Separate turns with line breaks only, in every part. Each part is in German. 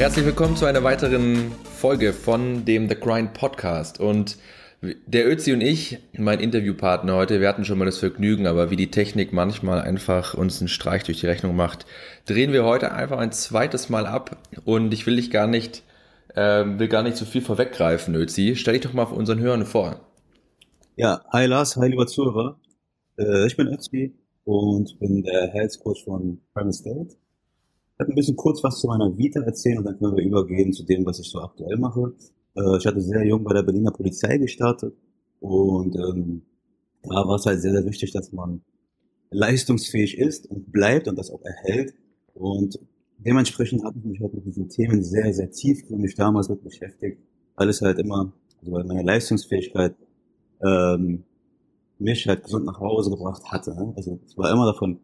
Herzlich willkommen zu einer weiteren Folge von dem The Grind Podcast. Und der Ötzi und ich, mein Interviewpartner heute, wir hatten schon mal das Vergnügen, aber wie die Technik manchmal einfach uns einen Streich durch die Rechnung macht, drehen wir heute einfach ein zweites Mal ab. Und ich will dich gar nicht, äh, will gar nicht so viel vorweggreifen, Ötzi. Stell dich doch mal unseren Hörern vor.
Ja, hi Lars, hi lieber Zuhörer. Äh, ich bin Ötzi und bin der Health Coach von Prime State werde ein bisschen kurz was zu meiner Vita erzählen und dann können wir übergehen zu dem, was ich so aktuell mache. Äh, ich hatte sehr jung bei der Berliner Polizei gestartet und ähm, da war es halt sehr, sehr wichtig, dass man leistungsfähig ist und bleibt und das auch erhält. Und dementsprechend habe ich mich halt mit diesen Themen sehr, sehr tiefgründig damals mit beschäftigt, weil es halt immer, also weil meine Leistungsfähigkeit ähm, mich halt gesund nach Hause gebracht hatte. Also es war immer davon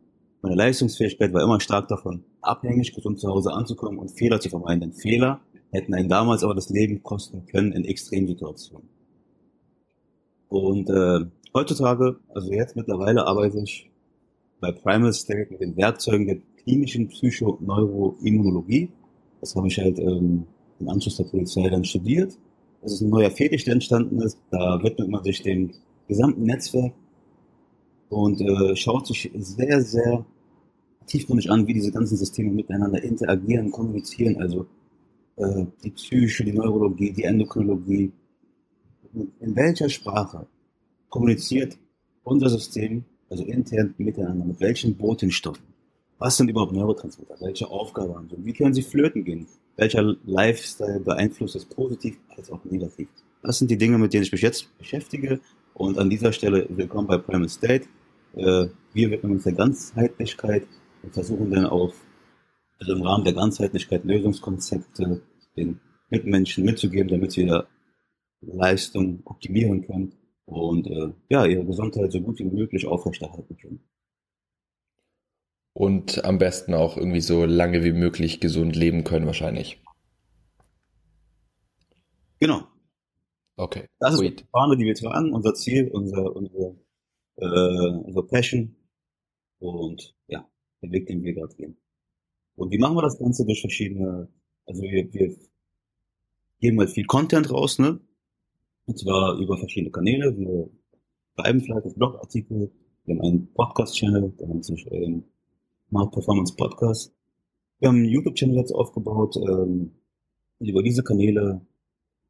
meine Leistungsfähigkeit war immer stark davon abhängig, gesund zu Hause anzukommen und Fehler zu vermeiden. Denn Fehler hätten einen damals aber das Leben kosten können in Extremsituationen. Und äh, heutzutage, also jetzt mittlerweile arbeite ich bei Primal State mit den Werkzeugen der klinischen Psychoneuroimmunologie. Das habe ich halt ähm, im Anschluss der Polizei dann studiert. Das ist ein neuer Fetisch, der entstanden ist. Da widmet man sich dem gesamten Netzwerk und äh, schaut sich sehr, sehr tiefgründig an, wie diese ganzen Systeme miteinander interagieren, kommunizieren, also äh, die Psyche, die Neurologie, die Endokrinologie. In welcher Sprache kommuniziert unser System, also intern miteinander, mit welchen Botenstoffen? Was sind überhaupt Neurotransmitter? Welche Aufgabe haben sie? Wie können sie flöten gehen? Welcher Lifestyle beeinflusst es positiv als auch negativ? Das sind die Dinge, mit denen ich mich jetzt beschäftige. Und an dieser Stelle willkommen bei Primal State. Äh, wir widmen uns der Ganzheitlichkeit und versuchen dann auch also im Rahmen der Ganzheitlichkeit Lösungskonzepte den Mitmenschen mitzugeben, damit sie ihre Leistung optimieren können und äh, ja, ihre Gesundheit so gut wie möglich aufrechterhalten können.
Und am besten auch irgendwie so lange wie möglich gesund leben können, wahrscheinlich.
Genau.
Okay.
Das ist die Fahne, die wir tragen, unser Ziel, unser, unser, äh, unser Passion. Und ja, den Weg, den wir gerade gehen. Und wie machen wir das Ganze durch verschiedene, also wir, wir geben halt viel Content raus, ne? Und zwar über verschiedene Kanäle. Wir schreiben vielleicht auf Blogartikel, wir haben einen Podcast-Channel, der nennt sich ähm, Smart Performance Podcast. Wir haben einen YouTube-Channel jetzt aufgebaut. Ähm, und über diese Kanäle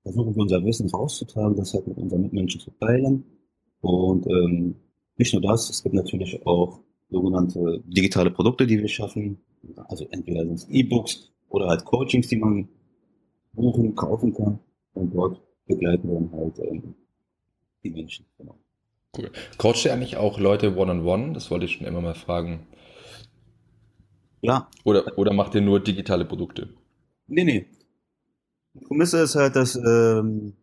versuchen wir unser Wissen rauszutragen, das halt mit unseren Mitmenschen zu teilen. Und ähm, nicht nur das, es gibt natürlich auch sogenannte digitale Produkte, die wir schaffen. Also entweder sind es E-Books oder halt Coachings, die man buchen, kaufen kann. Und dort begleiten wir dann halt ähm, die Menschen. Genau.
Cool. Coachst du eigentlich auch Leute one-on-one? -on -one? Das wollte ich schon immer mal fragen.
Ja.
Oder, oder macht ihr nur digitale Produkte?
Nee, nee. Die Prämisse ist halt, dass ähm,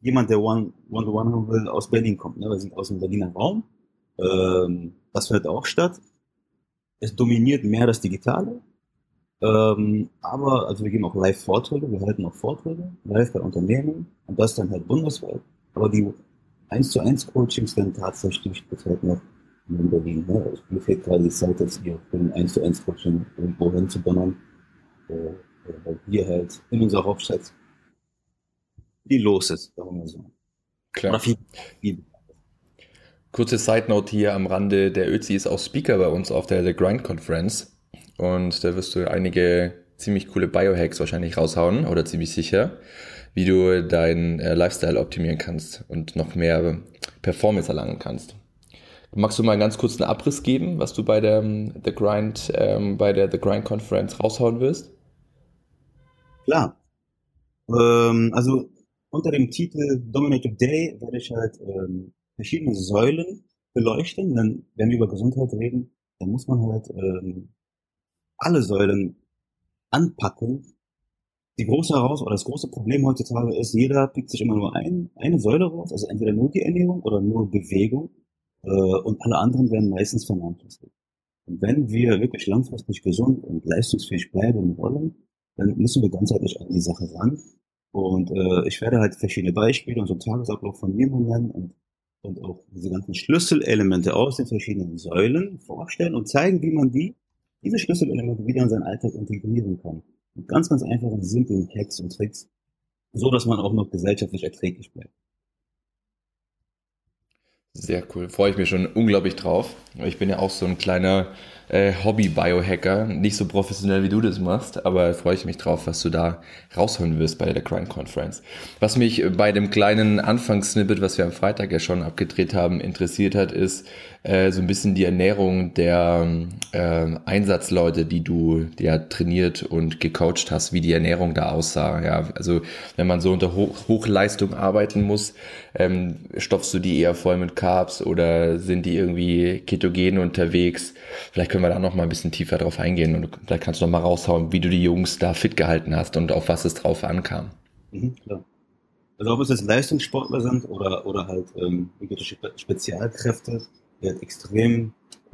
jemand, der one-to-one -one haben will, aus Berlin kommt. Ne? Wir sind aus dem Berliner Raum. Ähm, das findet auch statt. Es dominiert mehr das Digitale. Ähm, aber, also wir geben auch Live-Vorträge, wir halten auch Vorträge, live bei Unternehmen und das dann halt bundesweit. Aber die 1 zu 1 Coachings dann tatsächlich halt noch in Berlin. Ne? Also mir fehlt gerade die Zeit, jetzt hier für ein 1 zu 1 Coaching irgendwo hinzudonnern. Äh, weil hier halt in unserer Hauptstadt viel los ist, sagen wir so.
Klar. Oder viel, viel Kurze Side Note hier am Rande, der Özi ist auch Speaker bei uns auf der The Grind Conference und da wirst du einige ziemlich coole Biohacks wahrscheinlich raushauen oder ziemlich sicher, wie du deinen äh, Lifestyle optimieren kannst und noch mehr Performance erlangen kannst. Magst du mal ganz kurz einen Abriss geben, was du bei der ähm, The Grind, ähm, bei der The Grind Conference raushauen wirst?
Klar. Ähm, also unter dem Titel Dominative Day werde ich halt ähm, verschiedene Säulen beleuchten. Denn wenn wir über Gesundheit reden, dann muss man halt ähm, alle Säulen anpacken. Die große Heraus oder das große Problem heutzutage ist, jeder pickt sich immer nur ein, eine Säule raus, also entweder nur die Ernährung oder nur Bewegung, äh, und alle anderen werden meistens vernachlässigt. Und wenn wir wirklich langfristig gesund und leistungsfähig bleiben wollen, dann müssen wir ganzheitlich an die Sache ran. Und äh, ich werde halt verschiedene Beispiele und so Tagesablauf von mir nennen und, und auch diese ganzen Schlüsselelemente aus den verschiedenen Säulen vorstellen und zeigen, wie man die, diese Schlüsselelemente wieder in seinen Alltag integrieren kann. Mit ganz, ganz einfachen, simplen Hacks und Tricks, so dass man auch noch gesellschaftlich erträglich bleibt.
Sehr cool, freue ich mich schon unglaublich drauf. Ich bin ja auch so ein kleiner äh, Hobby-Biohacker, nicht so professionell wie du das machst, aber freue ich mich drauf, was du da rausholen wirst bei der Grind Conference. Was mich bei dem kleinen Anfangssnippet, was wir am Freitag ja schon abgedreht haben, interessiert hat, ist, äh, so ein bisschen die Ernährung der äh, Einsatzleute, die du ja trainiert und gecoacht hast, wie die Ernährung da aussah. Ja, also wenn man so unter Hoch Hochleistung arbeiten muss, ähm, stopfst du die eher voll mit Carbs oder sind die irgendwie ketogen unterwegs? Vielleicht können wir da noch mal ein bisschen tiefer drauf eingehen und vielleicht kannst du noch mal raushauen, wie du die Jungs da fit gehalten hast und auf was es drauf ankam.
Mhm, klar. Also ob es jetzt Leistungssportler sind oder, oder halt ähm, Spezialkräfte, die halt extrem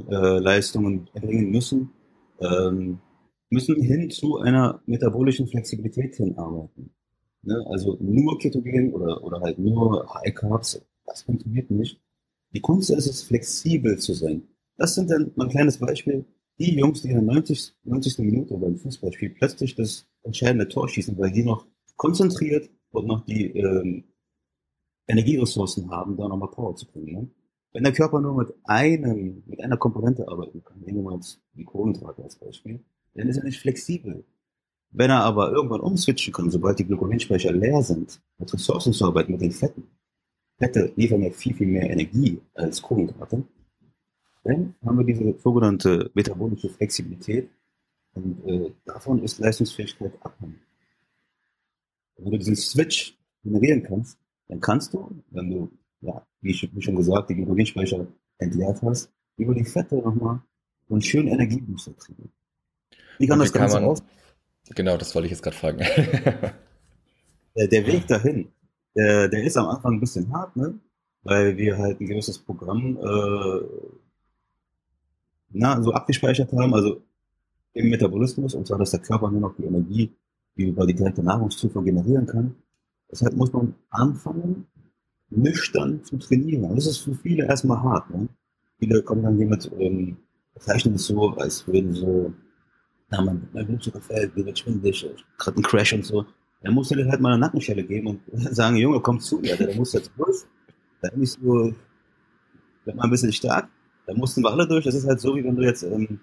äh, Leistungen erbringen müssen, ähm, müssen hin zu einer metabolischen Flexibilität hinarbeiten. Ne? Also nur Ketogen oder, oder halt nur High Carbs, das funktioniert nicht. Die Kunst ist es, flexibel zu sein. Das sind dann mal ein kleines Beispiel. Die Jungs, die in der 90. 90. Minute beim Fußballspiel plötzlich das entscheidende Tor schießen, weil die noch konzentriert und noch die ähm, Energieressourcen haben, da nochmal Power zu bringen. Ne? Wenn der Körper nur mit einem, mit einer Komponente arbeiten kann, nehmen wir mal die Kohlenhydrate als Beispiel, dann ist er nicht flexibel. Wenn er aber irgendwann umswitchen kann, sobald die Glykogenspeicher leer sind, mit Ressourcen zu arbeiten, mit den Fetten, Fette liefern ja viel, viel mehr Energie als Kohlenhydrate, dann haben wir diese sogenannte metabolische Flexibilität und äh, davon ist Leistungsfähigkeit abhängig. Wenn du diesen Switch generieren kannst, dann kannst du, wenn du ja, wie, wie schon gesagt, die Glykogenspeicher entleert hast, über die Fette nochmal so einen schönen Energiebooster kriegen.
Wie kann das Ganze man, aus? Genau, das wollte ich jetzt gerade fragen.
der, der, Weg dahin, der, der ist am Anfang ein bisschen hart, ne? weil wir halt ein gewisses Programm äh, na, so abgespeichert haben, also im Metabolismus, und zwar, dass der Körper nur noch die Energie über die direkte Nahrungszufuhr generieren kann. Deshalb muss man anfangen, nüchtern zu trainieren. Und das ist für viele erstmal hart. Ne? Viele kommen dann jemand, ähm, bezeichnen es so, als würden so, na, mein, mein Blutzucker fällt, mir wird schwindelig, gerade ein Crash und so. Dann musst du dir halt mal eine Nackenschelle geben und sagen, Junge, komm zu mir, der muss jetzt durch. Da bin ich so, wird mal ein bisschen stark. Da mussten wir alle durch. Das ist halt so, wie wenn du jetzt, ähm,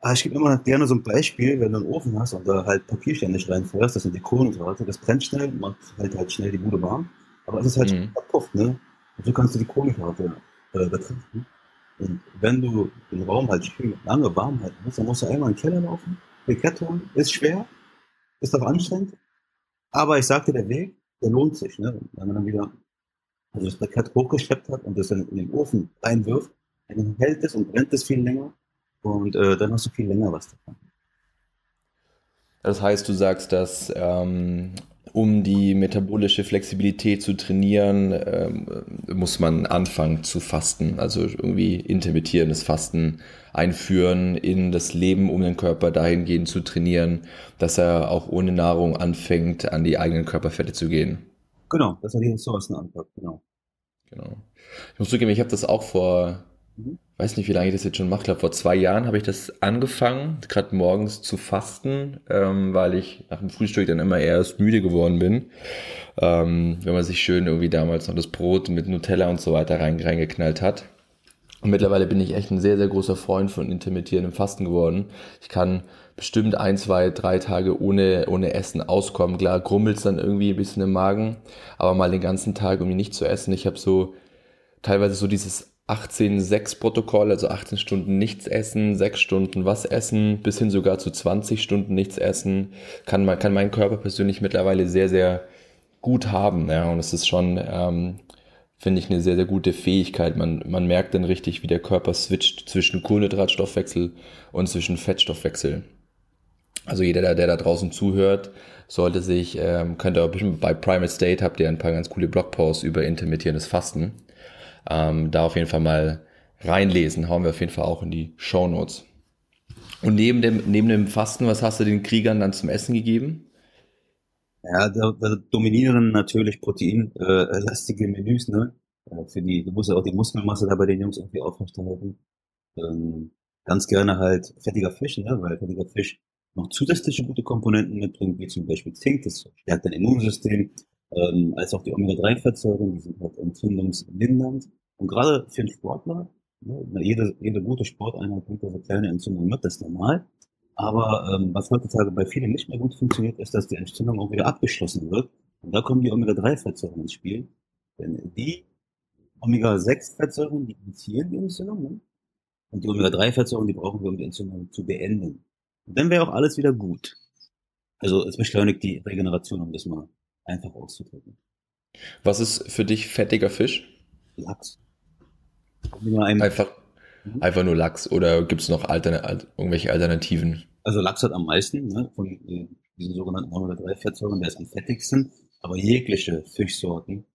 ah, ich gebe immer gerne so ein Beispiel, wenn du einen Ofen hast und da halt Papierstände reinfeuerst, das sind die Kohlenhydrate, das brennt schnell, macht halt halt schnell die Bude warm. Aber es ist halt mhm. verpufft, ne? Und so kannst du die Kohlenhydrate äh, betrachten. Und wenn du den Raum halt schön lange warm halten musst, dann musst du einmal in den Keller laufen, Brikett holen, ist schwer, ist auch anstrengend. Aber ich sagte, der Weg, der lohnt sich, ne? Wenn man dann wieder also das Brikett hochgeschleppt hat und das dann in den Ofen reinwirft, dann hält es und brennt es viel länger und äh, dann hast du viel länger was davon.
Das heißt, du sagst, dass ähm, um die metabolische Flexibilität zu trainieren, ähm, muss man anfangen zu fasten, also irgendwie intermittierendes Fasten einführen in das Leben, um den Körper dahingehend zu trainieren, dass er auch ohne Nahrung anfängt, an die eigenen Körperfette zu gehen.
Genau, dass er die Ressourcen anpackt, genau.
Genau. Ich muss zugeben, ich habe das auch vor Mhm. Weiß nicht, wie lange ich das jetzt schon mache. Ich glaube, vor zwei Jahren habe ich das angefangen, gerade morgens zu fasten, ähm, weil ich nach dem Frühstück dann immer erst müde geworden bin. Ähm, wenn man sich schön irgendwie damals noch das Brot mit Nutella und so weiter rein, reingeknallt hat. Und mittlerweile bin ich echt ein sehr, sehr großer Freund von intermittierendem Fasten geworden. Ich kann bestimmt ein, zwei, drei Tage ohne, ohne Essen auskommen. Klar, grummelt es dann irgendwie ein bisschen im Magen, aber mal den ganzen Tag irgendwie nicht zu essen. Ich habe so teilweise so dieses 18-6-Protokoll, also 18 Stunden nichts essen, 6 Stunden was essen, bis hin sogar zu 20 Stunden nichts essen, kann, man, kann mein Körper persönlich mittlerweile sehr, sehr gut haben. Ja, und es ist schon ähm, finde ich eine sehr, sehr gute Fähigkeit. Man, man merkt dann richtig, wie der Körper switcht zwischen Kohlenhydratstoffwechsel und zwischen Fettstoffwechsel. Also jeder, der, der da draußen zuhört, sollte sich, ähm, könnte auch bestimmt bei Primate State habt ihr ein paar ganz coole Blogposts über intermittierendes Fasten. Ähm, da auf jeden Fall mal reinlesen, hauen wir auf jeden Fall auch in die Show Notes. Und neben dem, neben dem Fasten, was hast du den Kriegern dann zum Essen gegeben?
Ja, da, da dominieren natürlich proteinlastige Menüs, ne? Für die, du musst ja auch die Muskelmasse da bei den Jungs irgendwie aufrechterhalten. Ähm, ganz gerne halt fettiger Fisch, ne? Weil fettiger Fisch noch zusätzliche gute Komponenten mitbringt, wie zum Beispiel Zink, das stärkt dein Immunsystem, ähm, als auch die Omega-3-Fettsäuren, die sind halt entzündungslindernd. Und gerade für einen Sportler, ne, jede, jede gute Sporteinheit bringt so kleine Entzündungen mit, das ist normal. Aber ähm, was heutzutage bei vielen nicht mehr gut funktioniert, ist, dass die Entzündung auch wieder abgeschlossen wird. Und da kommen die Omega-3-Fettsäuren ins Spiel. Denn die Omega-6-Fettsäuren, die initiieren die Entzündung. Ne? Und die Omega-3-Fettsäuren, die brauchen wir, um die Entzündung zu beenden. Dann wäre auch alles wieder gut. Also es beschleunigt die Regeneration, um das mal einfach auszudrücken.
Was ist für dich fettiger Fisch?
Lachs.
Einfach, mhm. einfach nur Lachs oder gibt es noch altern irgendwelche Alternativen?
Also Lachs hat am meisten ne, von äh, diesen sogenannten Omega-3-Fettsäuren, der ist am fettigsten, aber jegliche Fischsorten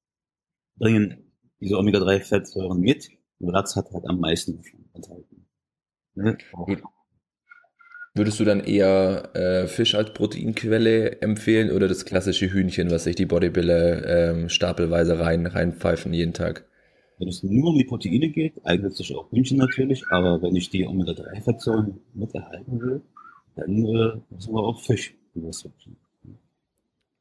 bringen diese Omega-3-Fettsäuren mit und Lachs hat halt am meisten enthalten.
Ne? Würdest du dann eher äh, Fisch als Proteinquelle empfehlen oder das klassische Hühnchen, was sich die Bodybuilder ähm, stapelweise rein, reinpfeifen jeden Tag?
Wenn es nur um die Proteine geht, eignet sich auch Hühnchen natürlich, aber wenn ich die Omega-3-Fettsäuren mit erhalten will, dann äh, müssen wir auch Fisch übersetzen.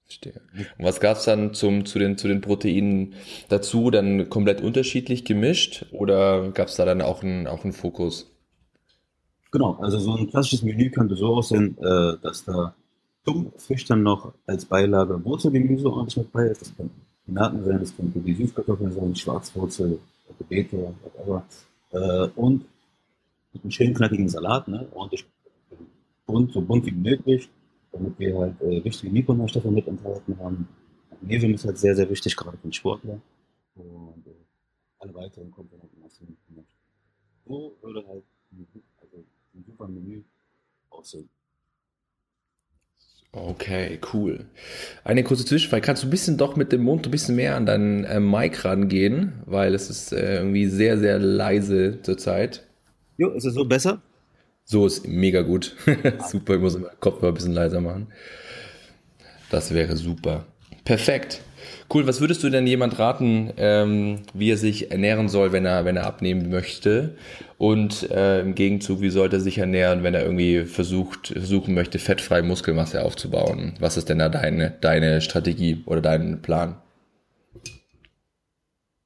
Verstehe. Und was gab es dann zum, zu, den, zu den Proteinen dazu? Dann komplett unterschiedlich gemischt oder gab es da dann auch einen, auch einen Fokus?
Genau, also so ein klassisches Menü könnte so aussehen, äh, dass da zum Fisch dann noch als Beilage Wurzelgemüse ordentlich mit bei ist. Das können Spinaten sein, das könnte die Süßkartoffeln sein, Schwarzwurzel, Beete, whatever. Äh, und einen schönen knackigen Salat, ne? ordentlich bunt, so bunt wie möglich, damit wir halt äh, wichtige Mikronährstoffe mit enthalten haben. Magnesium ist halt sehr, sehr wichtig, gerade für den Sportler. Und äh, alle weiteren Komponenten aus dem So würde halt ein super Menü aussehen.
Okay, cool. Eine kurze Zwischenfrage. Kannst du ein bisschen doch mit dem Mund ein bisschen mehr an deinen äh, Mic rangehen? Weil es ist äh, irgendwie sehr, sehr leise zurzeit.
Jo, ist es so besser?
So ist mega gut. super, ich muss den Kopf mal ein bisschen leiser machen. Das wäre super. Perfekt. Cool, was würdest du denn jemand raten, ähm, wie er sich ernähren soll, wenn er, wenn er abnehmen möchte? Und äh, im Gegenzug, wie sollte er sich ernähren, wenn er irgendwie versucht, versuchen möchte, fettfreie Muskelmasse aufzubauen? Was ist denn da deine, deine Strategie oder dein Plan?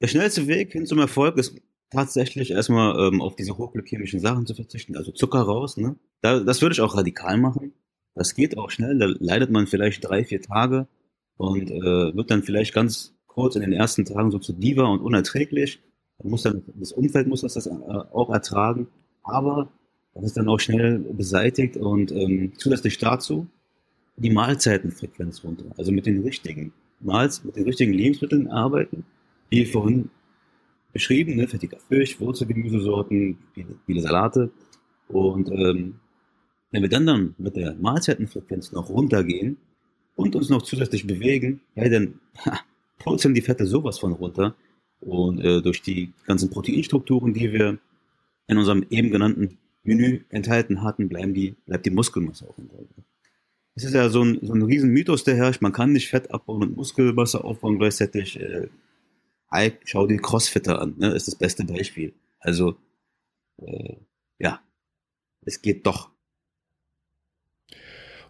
Der schnellste Weg hin zum Erfolg ist tatsächlich erstmal ähm, auf diese hochglykämischen Sachen zu verzichten, also Zucker raus. Ne? Da, das würde ich auch radikal machen. Das geht auch schnell, da leidet man vielleicht drei, vier Tage und äh, wird dann vielleicht ganz kurz in den ersten Tagen so zu diva und unerträglich. Dann muss dann, das Umfeld muss das, das äh, auch ertragen, aber das ist dann auch schnell beseitigt und ähm, zusätzlich dazu die Mahlzeitenfrequenz runter. Also mit den richtigen Mahls, mit den richtigen Lebensmitteln arbeiten, wie vorhin beschrieben, ne, fettiger Fisch, Wurzelgemüsesorten, viele, viele Salate. Und ähm, wenn wir dann, dann mit der Mahlzeitenfrequenz noch runtergehen, und uns noch zusätzlich bewegen, ja, dann purzeln die Fette sowas von runter. Und äh, durch die ganzen Proteinstrukturen, die wir in unserem eben genannten Menü enthalten hatten, bleiben die, bleibt die Muskelmasse auch enthalten. Es ist ja so ein, so ein riesen Mythos, der herrscht. Man kann nicht Fett abbauen und Muskelmasse aufbauen gleichzeitig. Äh, schau dir Crossfitter an, ne? ist das beste Beispiel. Also, äh, ja, es geht doch.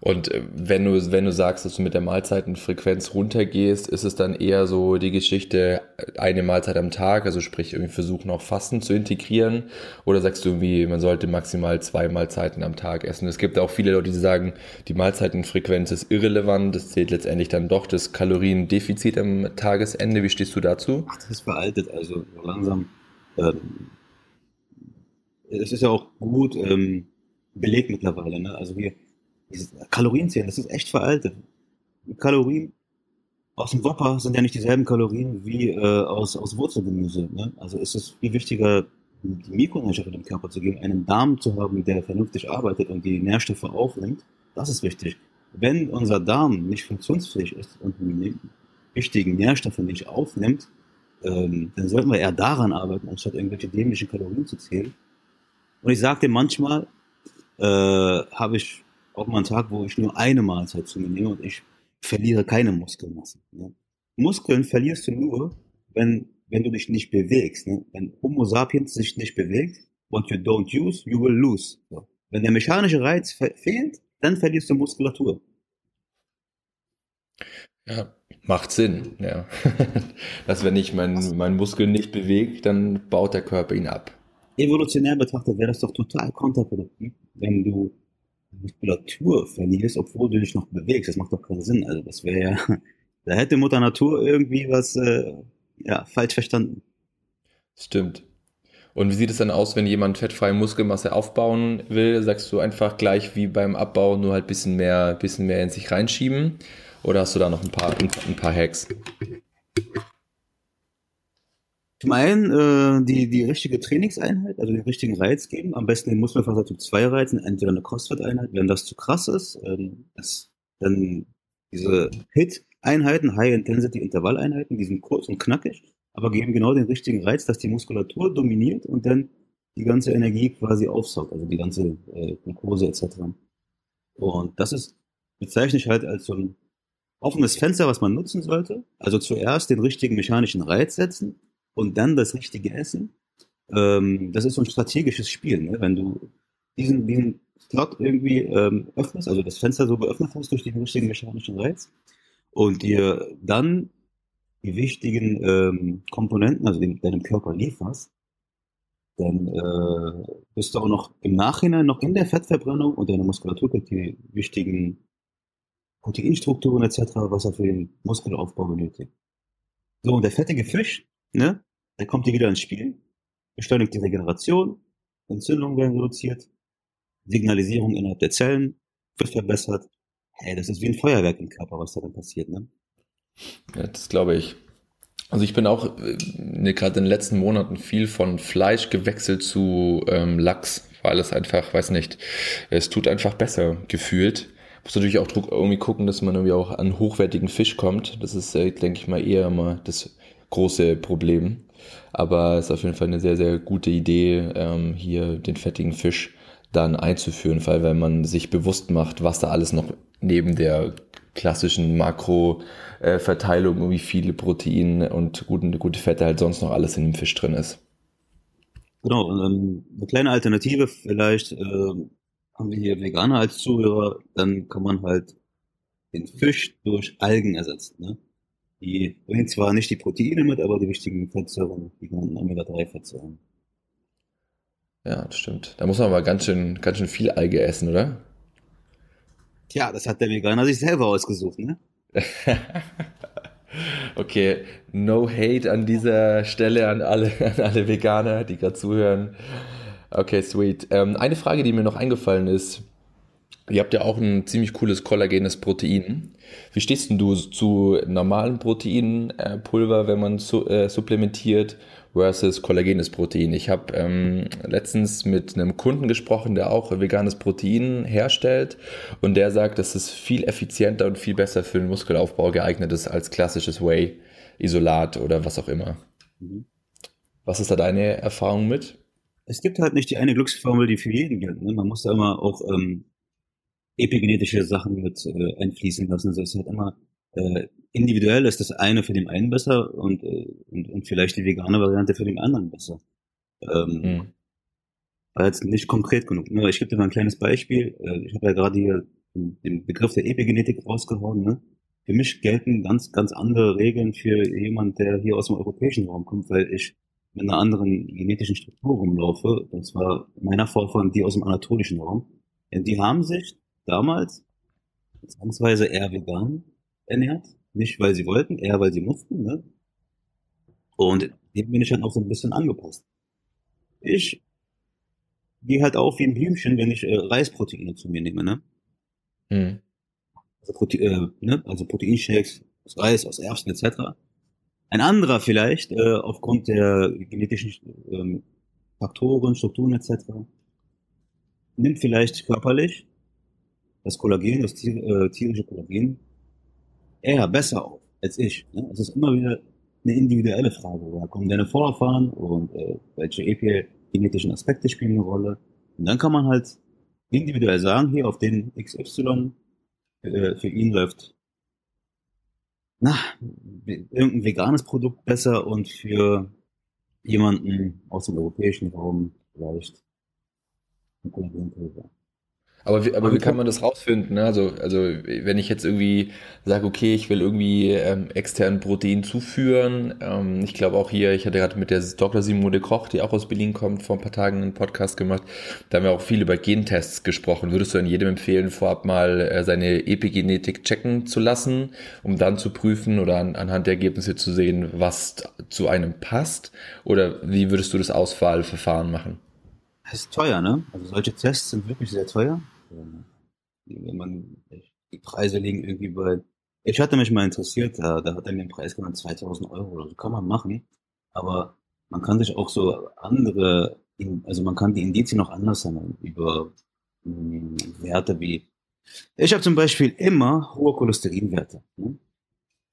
Und äh, wenn du, wenn du sagst, dass du mit der Mahlzeitenfrequenz runtergehst, ist es dann eher so die Geschichte, äh, eine Mahlzeit am Tag, also sprich irgendwie versuchen auch Fasten zu integrieren? Oder sagst du irgendwie, man sollte maximal zwei Mahlzeiten am Tag essen? Es gibt auch viele Leute, die sagen, die Mahlzeitenfrequenz ist irrelevant, das zählt letztendlich dann doch das Kaloriendefizit am Tagesende. Wie stehst du dazu?
Ach, das ist veraltet, also langsam. Ähm, es ist ja auch gut ähm, belegt mittlerweile, ne? Also wir dieses Kalorienzählen, das ist echt veraltet. Kalorien aus dem Whopper sind ja nicht dieselben Kalorien wie äh, aus, aus Wurzelgemüse. Ne? Also ist es viel wichtiger, die Mikronährstoffe dem Körper zu geben, einen Darm zu haben, der vernünftig arbeitet und die Nährstoffe aufnimmt. Das ist wichtig. Wenn unser Darm nicht funktionsfähig ist und die wichtigen Nährstoffe nicht aufnimmt, ähm, dann sollten wir eher daran arbeiten, anstatt irgendwelche dämlichen Kalorien zu zählen. Und ich sagte manchmal, äh, habe ich auch mal einen Tag, wo ich nur eine Mahlzeit zu mir nehme und ich verliere keine Muskelmasse. Ne? Muskeln verlierst du nur, wenn, wenn du dich nicht bewegst. Ne? Wenn Homo sapiens sich nicht bewegt, what you don't use, you will lose. So. Wenn der mechanische Reiz fe fehlt, dann verlierst du Muskulatur.
Ja, macht Sinn, ja. Dass wenn ich meinen mein Muskel nicht bewege, dann baut der Körper ihn ab.
Evolutionär betrachtet wäre das doch total kontraproduktiv, wenn du Muskulatur verlierst, obwohl du dich noch bewegst. Das macht doch keinen Sinn. Also das wäre ja, da hätte Mutter Natur irgendwie was äh, ja, falsch verstanden.
Stimmt. Und wie sieht es dann aus, wenn jemand fettfreie Muskelmasse aufbauen will? Sagst du einfach gleich wie beim Abbau nur halt bisschen mehr, bisschen mehr in sich reinschieben? Oder hast du da noch ein paar, ein paar Hacks?
Zum einen äh, die, die richtige Trainingseinheit, also den richtigen Reiz geben. Am besten den Muskelfaser Typ 2 reizen, entweder eine Crossfit-Einheit. Wenn das zu krass ist, ähm, ist dann diese HIT-Einheiten, High-Intensity-Intervalleinheiten, die sind kurz und knackig, aber geben genau den richtigen Reiz, dass die Muskulatur dominiert und dann die ganze Energie quasi aufsaugt, also die ganze äh, Glucose etc. Und das ist, bezeichne ich halt als so ein offenes Fenster, was man nutzen sollte. Also zuerst den richtigen mechanischen Reiz setzen, und dann das richtige Essen. Ähm, das ist so ein strategisches Spiel. Ne? Wenn du diesen, diesen Slot irgendwie ähm, öffnest, also das Fenster so geöffnet hast durch den richtigen mechanischen Reiz und dir dann die wichtigen ähm, Komponenten, also den, deinem Körper lieferst, dann äh, bist du auch noch im Nachhinein noch in der Fettverbrennung und deine Muskulatur kriegt die wichtigen Proteinstrukturen etc., was er für den Muskelaufbau benötigt. So, und der fettige Fisch, ne? Dann kommt die wieder ins Spiel, beschleunigt die Regeneration, Entzündungen werden reduziert, Signalisierung innerhalb der Zellen wird verbessert. Hey, das ist wie ein Feuerwerk im Körper, was da dann passiert, ne?
Ja, das glaube ich. Also ich bin auch äh, ne, gerade in den letzten Monaten viel von Fleisch gewechselt zu ähm, Lachs, weil es einfach, weiß nicht, es tut einfach besser gefühlt. Muss natürlich auch irgendwie gucken, dass man irgendwie auch an hochwertigen Fisch kommt. Das ist, äh, denke ich mal, eher mal das große Problem. Aber es ist auf jeden Fall eine sehr, sehr gute Idee, ähm, hier den fettigen Fisch dann einzuführen, weil wenn man sich bewusst macht, was da alles noch neben der klassischen Makroverteilung, äh, wie viele Proteine und gute, gute Fette halt sonst noch alles in dem Fisch drin ist.
Genau, ähm, eine kleine Alternative vielleicht äh, haben wir hier Veganer als Zuhörer, dann kann man halt den Fisch durch Algen ersetzen. Ne? Die bringen zwar nicht die Proteine mit, aber die wichtigen Fettsäuren, die ganzen Omega-3-Fettsäuren.
Ja, das stimmt. Da muss man aber ganz schön, ganz schön viel Alge essen, oder?
Tja, das hat der Veganer sich selber ausgesucht, ne?
okay, no hate an dieser Stelle an alle, an alle Veganer, die gerade zuhören. Okay, sweet. Ähm, eine Frage, die mir noch eingefallen ist, Ihr habt ja auch ein ziemlich cooles kollagenes Protein. Wie stehst denn du zu normalen Proteinpulver, wenn man su äh, supplementiert, versus kollagenes Protein? Ich habe ähm, letztens mit einem Kunden gesprochen, der auch veganes Protein herstellt und der sagt, dass es viel effizienter und viel besser für den Muskelaufbau geeignet ist als klassisches Whey-Isolat oder was auch immer. Mhm. Was ist da deine Erfahrung mit?
Es gibt halt nicht die eine Glücksformel, die für jeden gilt. Ne? Man muss da immer auch ähm, epigenetische Sachen mit äh, einfließen lassen. Das ist halt immer äh, individuell ist das eine für den einen besser und, äh, und, und vielleicht die vegane Variante für den anderen besser. Ähm, mhm. War jetzt nicht konkret genug. Ne? Ich gebe dir mal ein kleines Beispiel. Äh, ich habe ja gerade hier den Begriff der Epigenetik rausgehauen. Ne? Für mich gelten ganz, ganz andere Regeln für jemand, der hier aus dem europäischen Raum kommt, weil ich mit einer anderen genetischen Struktur rumlaufe. Das war meiner Vorfahren, die aus dem anatolischen Raum. Die haben sich damals zwangsweise eher vegan ernährt. Nicht, weil sie wollten, eher weil sie mussten. Ne? Und dem bin ich dann auch so ein bisschen angepasst. Ich gehe halt auf wie ein Blümchen, wenn ich äh, Reisproteine zu mir nehme. Ne? Mhm. Also, Prote äh, ne? also Proteinshakes aus Reis, aus Erbsen etc. Ein anderer vielleicht äh, aufgrund der genetischen ähm, Faktoren, Strukturen etc. nimmt vielleicht körperlich das Kollagen, das äh, tierische Kollagen eher besser auf als ich. Ne? Es ist immer wieder eine individuelle Frage. Woher kommen deine Vorfahren und äh, welche epigenetischen Aspekte spielen eine Rolle? Und dann kann man halt individuell sagen, hier auf den XY, äh, für ihn läuft na, irgendein veganes Produkt besser und für jemanden aus dem europäischen Raum vielleicht ein Kollagenpulver.
Aber wie, aber wie kann man das rausfinden? Ne? Also, also wenn ich jetzt irgendwie sage, okay, ich will irgendwie ähm, externen Protein zuführen. Ähm, ich glaube auch hier, ich hatte gerade mit der Dr. Simone Koch, die auch aus Berlin kommt, vor ein paar Tagen einen Podcast gemacht. Da haben wir auch viel über Gentests gesprochen. Würdest du an jedem empfehlen, vorab mal äh, seine Epigenetik checken zu lassen, um dann zu prüfen oder an, anhand der Ergebnisse zu sehen, was zu einem passt? Oder wie würdest du das Auswahlverfahren machen?
Das ist teuer, ne? Also solche Tests sind wirklich sehr teuer. Wenn man, die Preise liegen irgendwie bei, ich hatte mich mal interessiert, da, da hat er mir den Preis genannt, 2000 Euro oder so, kann man machen. Aber man kann sich auch so andere, also man kann die Indizien noch anders sammeln über mh, hm, Werte wie, ich habe zum Beispiel immer hohe Cholesterinwerte. Ne?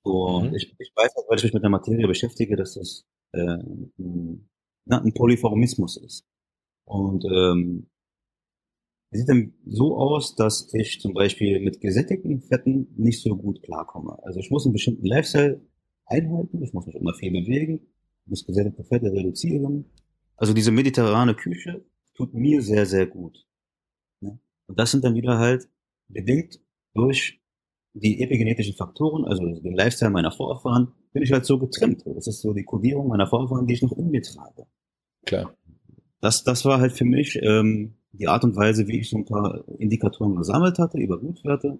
Und mhm. ich, ich weiß, weil ich mich mit der Materie beschäftige, dass das äh, ein, ein Polyformismus ist. Und ähm, sieht dann so aus, dass ich zum Beispiel mit gesättigten Fetten nicht so gut klarkomme. Also ich muss einen bestimmten Lifestyle einhalten, ich muss mich immer viel bewegen, muss gesättigte Fette reduzieren. Also diese mediterrane Küche tut mir sehr, sehr gut. Und das sind dann wieder halt bedingt durch die epigenetischen Faktoren, also den Lifestyle meiner Vorfahren, bin ich halt so getrimmt. Das ist so die Kodierung meiner Vorfahren, die ich noch in mir trage.
Klar
das, das war halt für mich ähm, die Art und Weise, wie ich so ein paar Indikatoren gesammelt hatte über Blutwerte.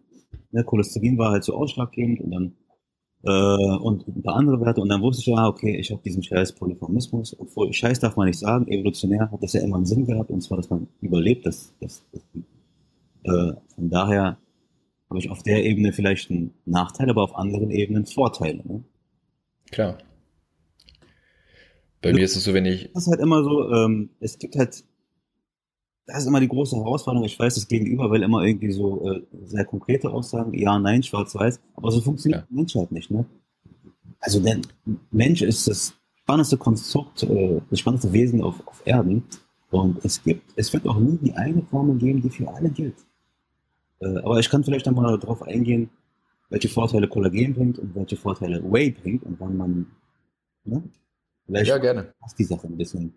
Ja, Cholesterin war halt so ausschlaggebend und dann äh, und ein paar andere Werte und dann wusste ich ja, okay, ich habe diesen scheiß Polyformismus. Obwohl Scheiß darf man nicht sagen, evolutionär hat das ja immer einen Sinn gehabt und zwar, dass man überlebt. Das, das, das äh, von daher habe ich auf der Ebene vielleicht einen Nachteil, aber auf anderen Ebenen Vorteile. Ne?
Klar. Bei mir ist es so, wenn ich.
Das ist halt immer so, ähm, es gibt halt, das ist immer die große Herausforderung. Ich weiß, das Gegenüber will immer irgendwie so äh, sehr konkrete Aussagen, ja, nein, schwarz-weiß, aber so funktioniert ja. der Mensch halt nicht, ne? Also der Mensch ist das spannendste Konstrukt, äh, das spannendste Wesen auf, auf Erden. Und es gibt, es wird auch nie die eine Formel geben, die für alle gilt. Äh, aber ich kann vielleicht einmal darauf eingehen, welche Vorteile Kollagen bringt und welche Vorteile Whey bringt und wann man ne,
Vielleicht ja, gerne.
passt die Sache ein bisschen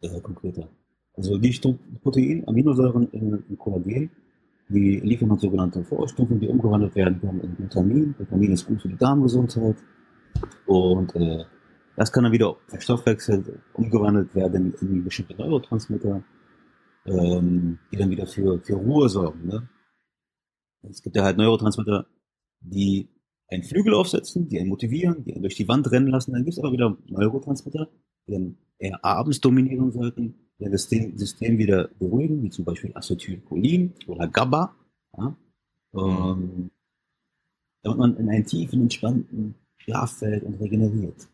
äh, konkreter. Also die Protein, Aminosäuren in, in Kollagen, die liefern halt sogenannte Vorstufen, die umgewandelt werden können in Glutamin. Glutamin ist gut für die Darmgesundheit. Und äh, das kann dann wieder verstoffwechselt, umgewandelt werden in bestimmte Neurotransmitter, ähm, die dann wieder für, für Ruhe sorgen. Ne? Es gibt ja halt Neurotransmitter, die einen Flügel aufsetzen, die einen motivieren, die einen durch die Wand rennen lassen. Dann gibt es aber wieder Neurotransmitter, die dann eher abends dominieren sollten, die das System wieder beruhigen, wie zum Beispiel Acetylcholin oder GABA. Ja? Ähm, damit man in einen tiefen, entspannten Schlaf fällt und regeneriert.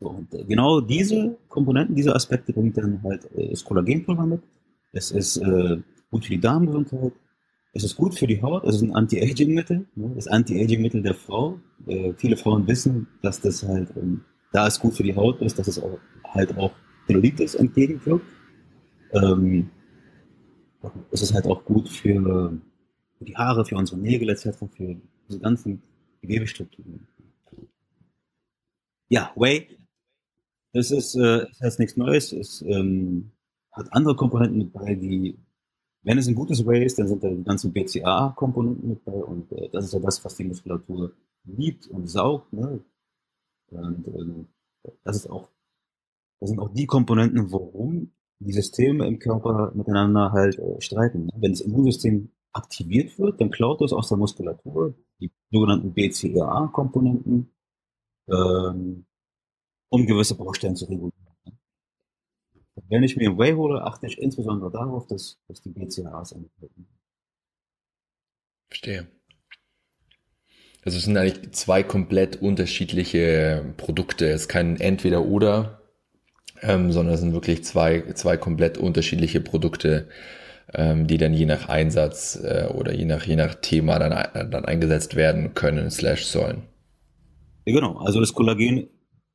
So, und äh, genau diese Komponenten, diese Aspekte bringt dann halt äh, das Kollagenpulver mit. Es ist äh, gut für die Darmgesundheit, es ist gut für die Haut, es ist ein Anti-Aging-Mittel, ne? das Anti-Aging-Mittel der Frau. Äh, viele Frauen wissen, dass das halt, ähm, da es gut für die Haut ist, dass es auch, halt auch Cellulitis entgegenwirkt. Ähm, es ist halt auch gut für, für die Haare, für unsere Nägel etc., für diese ganzen Gewebestrukturen. Ja, Whey, das ist, äh, ist jetzt nichts Neues, es ähm, hat andere Komponenten mit bei, die wenn es ein gutes Whey ist, dann sind da die ganzen BCAA-Komponenten mit bei und äh, das ist ja das, was die Muskulatur liebt und saugt. Ne? Und äh, das ist auch, das sind auch die Komponenten, warum die Systeme im Körper miteinander halt äh, streiten. Ne? Wenn das Immunsystem aktiviert wird, dann klaut es aus der Muskulatur die sogenannten BCAA-Komponenten, ähm, um gewisse Baustellen zu regulieren. Wenn ich mir Whey hole, achte ich insbesondere darauf, dass, dass die BCAAs enthalten.
Verstehe. Also es sind eigentlich zwei komplett unterschiedliche Produkte. Es ist kein Entweder-Oder, ähm, sondern es sind wirklich zwei, zwei komplett unterschiedliche Produkte, ähm, die dann je nach Einsatz äh, oder je nach, je nach Thema dann, dann eingesetzt werden können, slash sollen.
Ja, genau. Also das Kollagen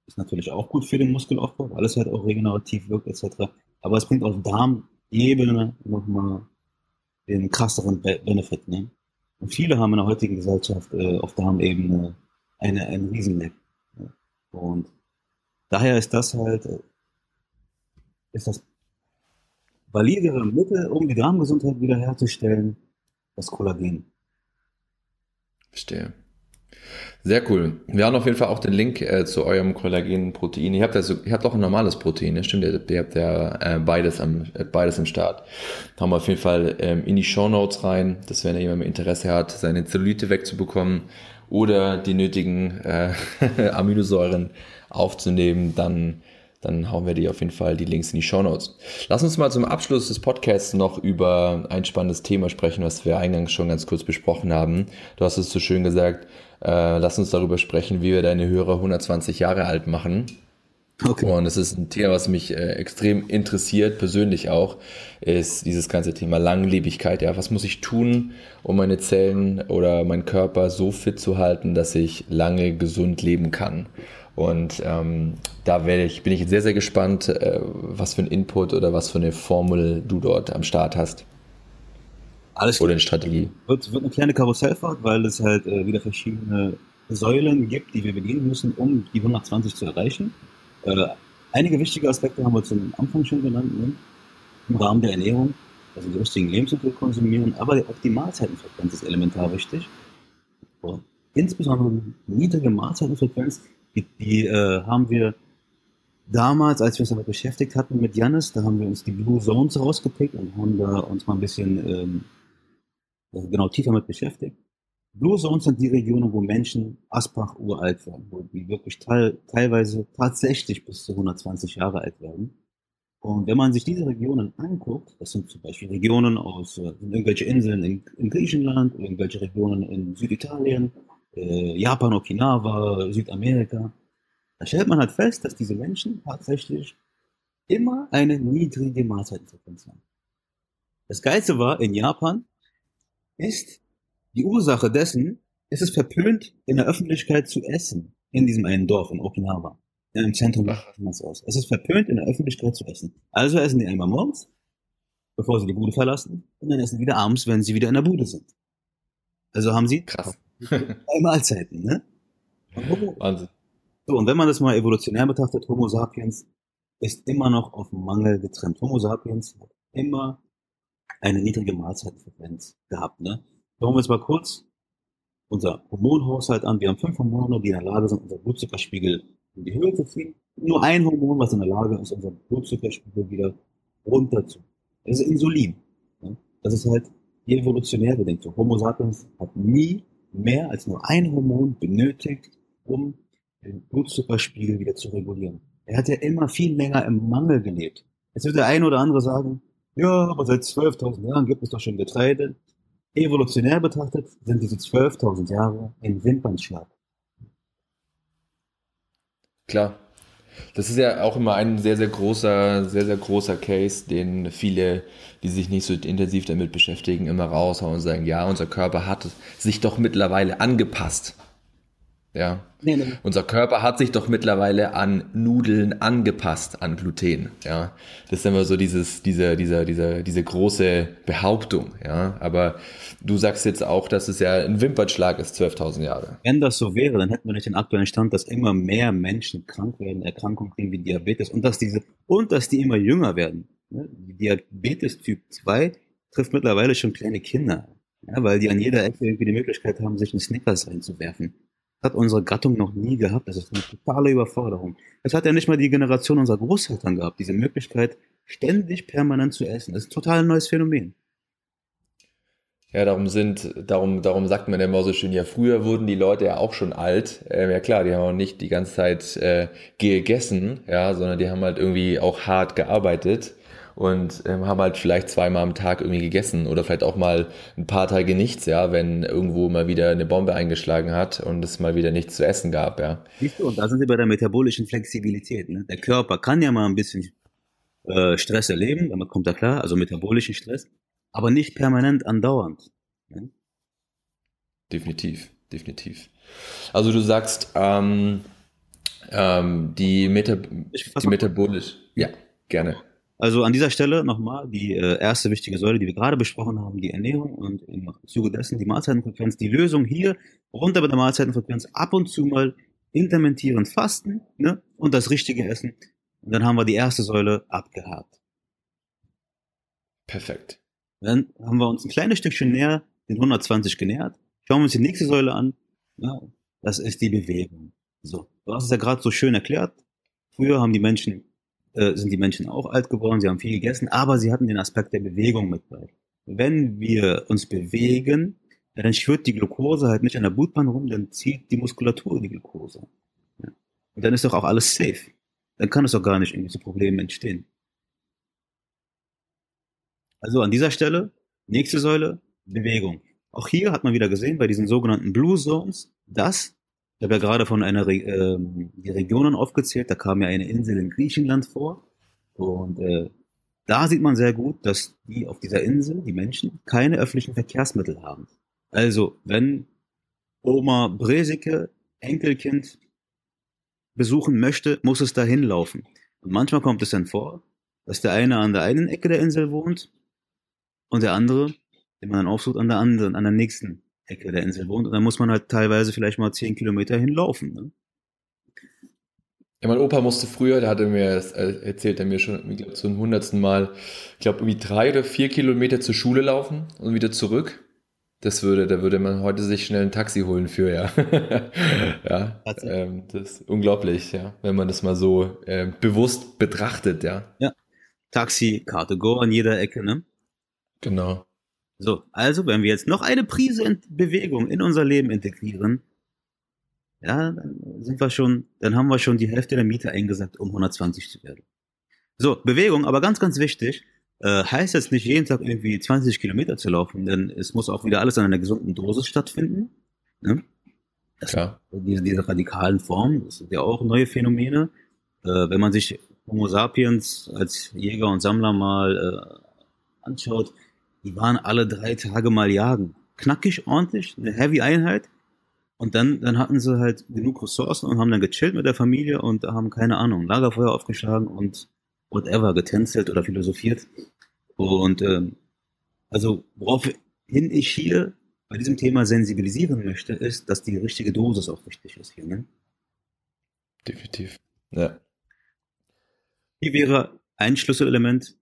ist natürlich auch gut für den Muskelaufbau, weil es halt auch regenerativ wirkt etc. Aber es bringt auf Darmebene nochmal den krasseren Benefit. Ne? Und viele haben in der heutigen Gesellschaft äh, auf Darmebene eine, einen Riesenleck. Ja? Und daher ist das halt, äh, ist das validere Mittel, um die Darmgesundheit wiederherzustellen, das Kollagen.
Verstehe. Sehr cool. Wir haben auf jeden Fall auch den Link äh, zu eurem Kollagenprotein. Ihr habt also, ihr habt auch ein normales Protein, ne? stimmt? Ihr, ihr habt ja äh, beides am äh, beides im Start. Haben wir auf jeden Fall ähm, in die Show Notes rein, dass wenn jemand Interesse hat, seine Zellulite wegzubekommen oder die nötigen äh, Aminosäuren aufzunehmen, dann dann hauen wir dir auf jeden Fall die Links in die Show Notes. Lass uns mal zum Abschluss des Podcasts noch über ein spannendes Thema sprechen, was wir eingangs schon ganz kurz besprochen haben. Du hast es so schön gesagt, äh, lass uns darüber sprechen, wie wir deine Hörer 120 Jahre alt machen. Okay. Und es ist ein Thema, was mich äh, extrem interessiert, persönlich auch, ist dieses ganze Thema Langlebigkeit. Ja, was muss ich tun, um meine Zellen oder meinen Körper so fit zu halten, dass ich lange gesund leben kann? Und ähm, da ich, bin ich sehr, sehr gespannt, äh, was für ein Input oder was für eine Formel du dort am Start hast.
Alles
Oder eine Strategie.
Wird, wird eine kleine Karussellfahrt, weil es halt äh, wieder verschiedene Säulen gibt, die wir bedienen müssen, um die 120 zu erreichen. Äh, einige wichtige Aspekte haben wir zum Anfang schon genannt, ne? im Rahmen der Ernährung, also die richtigen Lebensmittel konsumieren, aber auch die Mahlzeitenfrequenz ist elementar wichtig. Und insbesondere niedrige Mahlzeitenfrequenz die, die äh, haben wir damals, als wir uns damit beschäftigt hatten mit Janis, da haben wir uns die Blue Zones rausgepickt und haben da uns mal ein bisschen ähm, genau tiefer mit beschäftigt. Blue Zones sind die Regionen, wo Menschen Asbach uralt werden, wo die wirklich teil, teilweise tatsächlich bis zu 120 Jahre alt werden. Und wenn man sich diese Regionen anguckt, das sind zum Beispiel Regionen aus äh, irgendwelche Inseln in, in Griechenland, irgendwelche Regionen in Süditalien, äh, Japan, Okinawa, Südamerika, da stellt man halt fest, dass diese Menschen tatsächlich immer eine niedrige Mahlzeitenfrequenz haben. Das Geilste war, in Japan ist die Ursache dessen, ist es verpönt, in der Öffentlichkeit zu essen. In diesem einen Dorf, in Okinawa. Im Zentrum Japans aus. Es ist verpönt, in der Öffentlichkeit zu essen. Also essen die einmal morgens, bevor sie die Bude verlassen, und dann essen sie wieder abends, wenn sie wieder in der Bude sind. Also haben sie
Krass.
Drei Mahlzeiten, ne?
Wahnsinn.
So, und wenn man das mal evolutionär betrachtet, Homo sapiens ist immer noch auf Mangel getrennt. Homo sapiens hat immer eine niedrige Mahlzeitenfrequenz gehabt, ne? Schauen wir uns mal kurz unser Hormonhaushalt an. Wir haben fünf Hormone, die in der Lage sind, unser Blutzuckerspiegel in die Höhe zu ziehen. Nur ein Hormon, was in der Lage ist, unser Blutzuckerspiegel wieder runter zu. Das ist Insulin. Ne? Das ist halt die evolutionär bedingte. Homo sapiens hat nie mehr als nur ein Hormon benötigt, um den Blutzuckerspiegel wieder zu regulieren. Er hat ja immer viel länger im Mangel gelebt. Jetzt wird der eine oder andere sagen, ja, aber seit 12.000 Jahren gibt es doch schon Getreide. Evolutionär betrachtet sind diese 12.000 Jahre ein Wimpernschlag.
Klar. Das ist ja auch immer ein sehr, sehr großer, sehr, sehr großer Case, den viele, die sich nicht so intensiv damit beschäftigen, immer raushauen und sagen, ja, unser Körper hat sich doch mittlerweile angepasst. Ja. Nee, nee. Unser Körper hat sich doch mittlerweile an Nudeln angepasst, an Gluten. Ja. Das ist immer so dieses, diese, dieser, dieser, diese große Behauptung. Ja. Aber du sagst jetzt auch, dass es ja ein Wimpernschlag ist, 12.000 Jahre.
Wenn das so wäre, dann hätten wir nicht den aktuellen Stand, dass immer mehr Menschen krank werden, Erkrankungen kriegen wie Diabetes und dass diese, und dass die immer jünger werden. Diabetes Typ 2 trifft mittlerweile schon kleine Kinder. Ja, weil die an jeder Ecke irgendwie die Möglichkeit haben, sich einen Snickers reinzuwerfen hat unsere Gattung noch nie gehabt. Das ist eine totale Überforderung. Das hat ja nicht mal die Generation unserer Großeltern gehabt, diese Möglichkeit, ständig permanent zu essen. Das ist ein total neues Phänomen.
Ja, darum sind, darum, darum sagt man immer so schön, ja, früher wurden die Leute ja auch schon alt. Ähm, ja klar, die haben auch nicht die ganze Zeit äh, gegessen, ja, sondern die haben halt irgendwie auch hart gearbeitet und ähm, haben halt vielleicht zweimal am Tag irgendwie gegessen oder vielleicht auch mal ein paar Tage nichts, ja, wenn irgendwo mal wieder eine Bombe eingeschlagen hat und es mal wieder nichts zu essen gab, ja.
Siehst du, und da sind wir bei der metabolischen Flexibilität. Ne? Der Körper kann ja mal ein bisschen äh, Stress erleben, damit kommt er klar, also metabolischen Stress, aber nicht permanent andauernd. Ne?
Definitiv, definitiv. Also du sagst, ähm, ähm, die, Meta die metabolisch, ja, gerne.
Also an dieser Stelle nochmal die äh, erste wichtige Säule, die wir gerade besprochen haben, die Ernährung und im Zuge dessen die Mahlzeitenfrequenz. Die Lösung hier runter bei der Mahlzeitenfrequenz ab und zu mal intermentieren, fasten ne? und das richtige Essen. Und dann haben wir die erste Säule abgehakt.
Perfekt.
Dann haben wir uns ein kleines Stückchen näher den 120 genähert. Schauen wir uns die nächste Säule an. Ja, das ist die Bewegung. So, du hast es ja gerade so schön erklärt. Früher haben die Menschen, äh, sind die Menschen auch alt geworden, sie haben viel gegessen, aber sie hatten den Aspekt der Bewegung mit bei. Wenn wir uns bewegen, dann schwirrt die Glucose halt nicht an der Blutbahn rum, dann zieht die Muskulatur die Glucose. Ja. Und dann ist doch auch alles safe. Dann kann es doch gar nicht irgendwie zu Problemen entstehen. Also an dieser Stelle, nächste Säule, Bewegung. Auch hier hat man wieder gesehen, bei diesen sogenannten Blue Zones, dass, ich habe ja gerade von einer Re äh, die Regionen aufgezählt, da kam ja eine Insel in Griechenland vor. Und äh, da sieht man sehr gut, dass die auf dieser Insel, die Menschen, keine öffentlichen Verkehrsmittel haben. Also, wenn Oma Bresike Enkelkind besuchen möchte, muss es dahin laufen. Und manchmal kommt es dann vor, dass der eine an der einen Ecke der Insel wohnt und der andere den man dann aufsucht, an der anderen, an der nächsten Ecke der Insel wohnt. Und dann muss man halt teilweise vielleicht mal zehn Kilometer hinlaufen. Ne?
Ja, mein Opa musste früher, der hatte mir, äh, erzählt er mir schon, ich glaube, zum hundertsten Mal, ich glaube, irgendwie drei oder vier Kilometer zur Schule laufen und wieder zurück. Das würde, da würde man heute sich schnell ein Taxi holen für, ja. ja, ähm, das ist unglaublich, ja, wenn man das mal so äh, bewusst betrachtet, ja.
Ja. Taxi, Karte Go an jeder Ecke, ne?
Genau.
So, also wenn wir jetzt noch eine Prise in Bewegung in unser Leben integrieren, ja, dann sind wir schon, dann haben wir schon die Hälfte der Miete eingesagt, um 120 zu werden. So, Bewegung, aber ganz, ganz wichtig, äh, heißt jetzt nicht jeden Tag irgendwie 20 Kilometer zu laufen, denn es muss auch wieder alles an einer gesunden Dosis stattfinden. Ne? Das
Klar.
Diese, diese radikalen Formen, das sind ja auch neue Phänomene. Äh, wenn man sich Homo sapiens als Jäger und Sammler mal äh, anschaut, die waren alle drei Tage mal jagen. Knackig, ordentlich, eine heavy Einheit. Und dann, dann hatten sie halt genug Ressourcen und haben dann gechillt mit der Familie und haben, keine Ahnung, Lagerfeuer aufgeschlagen und whatever, getänzelt oder philosophiert. Und ähm, also woraufhin ich hier bei diesem Thema sensibilisieren möchte, ist, dass die richtige Dosis auch wichtig ist hier. Ne?
Definitiv. Ja.
Hier wäre ein Schlüsselelement,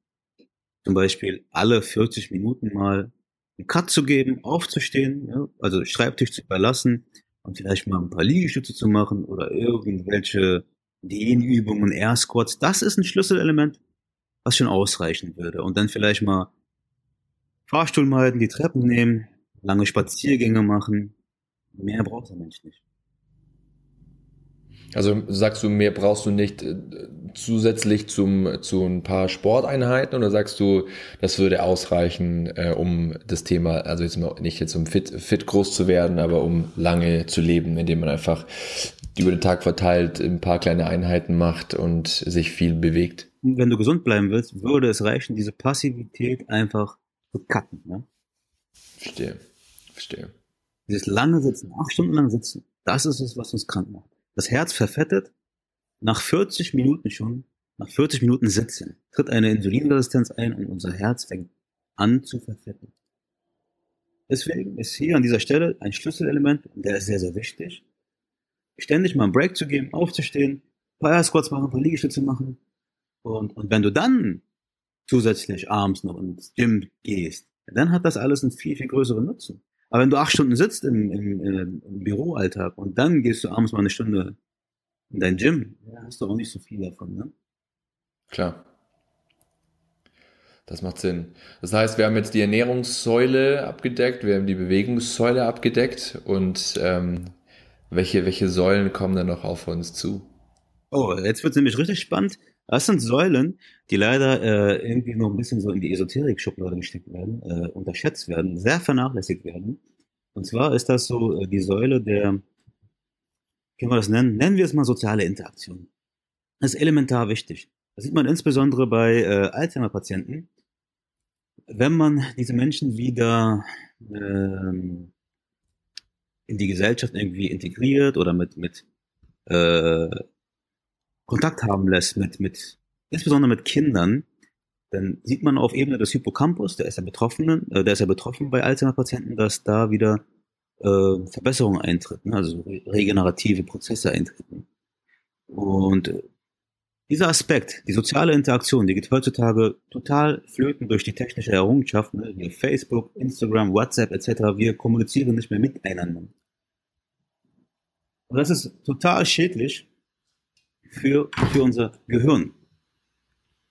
zum Beispiel alle 40 Minuten mal einen Cut zu geben, aufzustehen, ja, also Schreibtisch zu überlassen und vielleicht mal ein paar Liegestütze zu machen oder irgendwelche Dehnübungen, Air Squats. Das ist ein Schlüsselelement, was schon ausreichen würde. Und dann vielleicht mal Fahrstuhl meiden, die Treppen nehmen, lange Spaziergänge machen. Mehr braucht der Mensch nicht.
Also sagst du, mehr brauchst du nicht äh, zusätzlich zum, zu ein paar Sporteinheiten oder sagst du, das würde ausreichen, äh, um das Thema, also jetzt nicht jetzt um fit, fit groß zu werden, aber um lange zu leben, indem man einfach über den Tag verteilt ein paar kleine Einheiten macht und sich viel bewegt?
Wenn du gesund bleiben willst, würde es reichen, diese Passivität einfach zu cutten. Ne?
Verstehe, verstehe.
Dieses lange Sitzen, acht Stunden lang Sitzen, das ist es, was uns krank macht. Das Herz verfettet. Nach 40 Minuten schon, nach 40 Minuten Sitzen, tritt eine Insulinresistenz ein und unser Herz fängt an zu verfetten. Deswegen ist hier an dieser Stelle ein Schlüsselelement, der ist sehr, sehr wichtig. Ständig mal einen Break zu geben, aufzustehen, ein paar Air Squats machen, ein paar Liegestütze machen. Und, und wenn du dann zusätzlich abends noch ins Gym gehst, dann hat das alles einen viel, viel größeren Nutzen. Aber wenn du acht Stunden sitzt im, im, im Büroalltag und dann gehst du abends mal eine Stunde in dein Gym, ja, hast du auch nicht so viel davon, ne?
Klar. Das macht Sinn. Das heißt, wir haben jetzt die Ernährungssäule abgedeckt, wir haben die Bewegungssäule abgedeckt und ähm, welche, welche Säulen kommen dann noch auf uns zu?
Oh, jetzt wird es nämlich richtig spannend. Das sind Säulen, die leider äh, irgendwie noch ein bisschen so in die Esoterik-Schublade gesteckt werden, äh, unterschätzt werden, sehr vernachlässigt werden. Und zwar ist das so äh, die Säule der, können wir das nennen? Nennen wir es mal soziale Interaktion. Das ist elementar wichtig. Das sieht man insbesondere bei äh, Alzheimer-Patienten. Wenn man diese Menschen wieder ähm, in die Gesellschaft irgendwie integriert oder mit, mit äh, Kontakt haben lässt mit, mit, insbesondere mit Kindern, dann sieht man auf Ebene des Hippocampus, der ist ja betroffen, äh, der ist ja betroffen bei Alzheimer-Patienten, dass da wieder äh, Verbesserungen eintreten, also regenerative Prozesse eintreten. Und dieser Aspekt, die soziale Interaktion, die geht heutzutage total flöten durch die technische Errungenschaft, ne, wie Facebook, Instagram, WhatsApp etc. Wir kommunizieren nicht mehr miteinander. Und das ist total schädlich für, für unser Gehirn.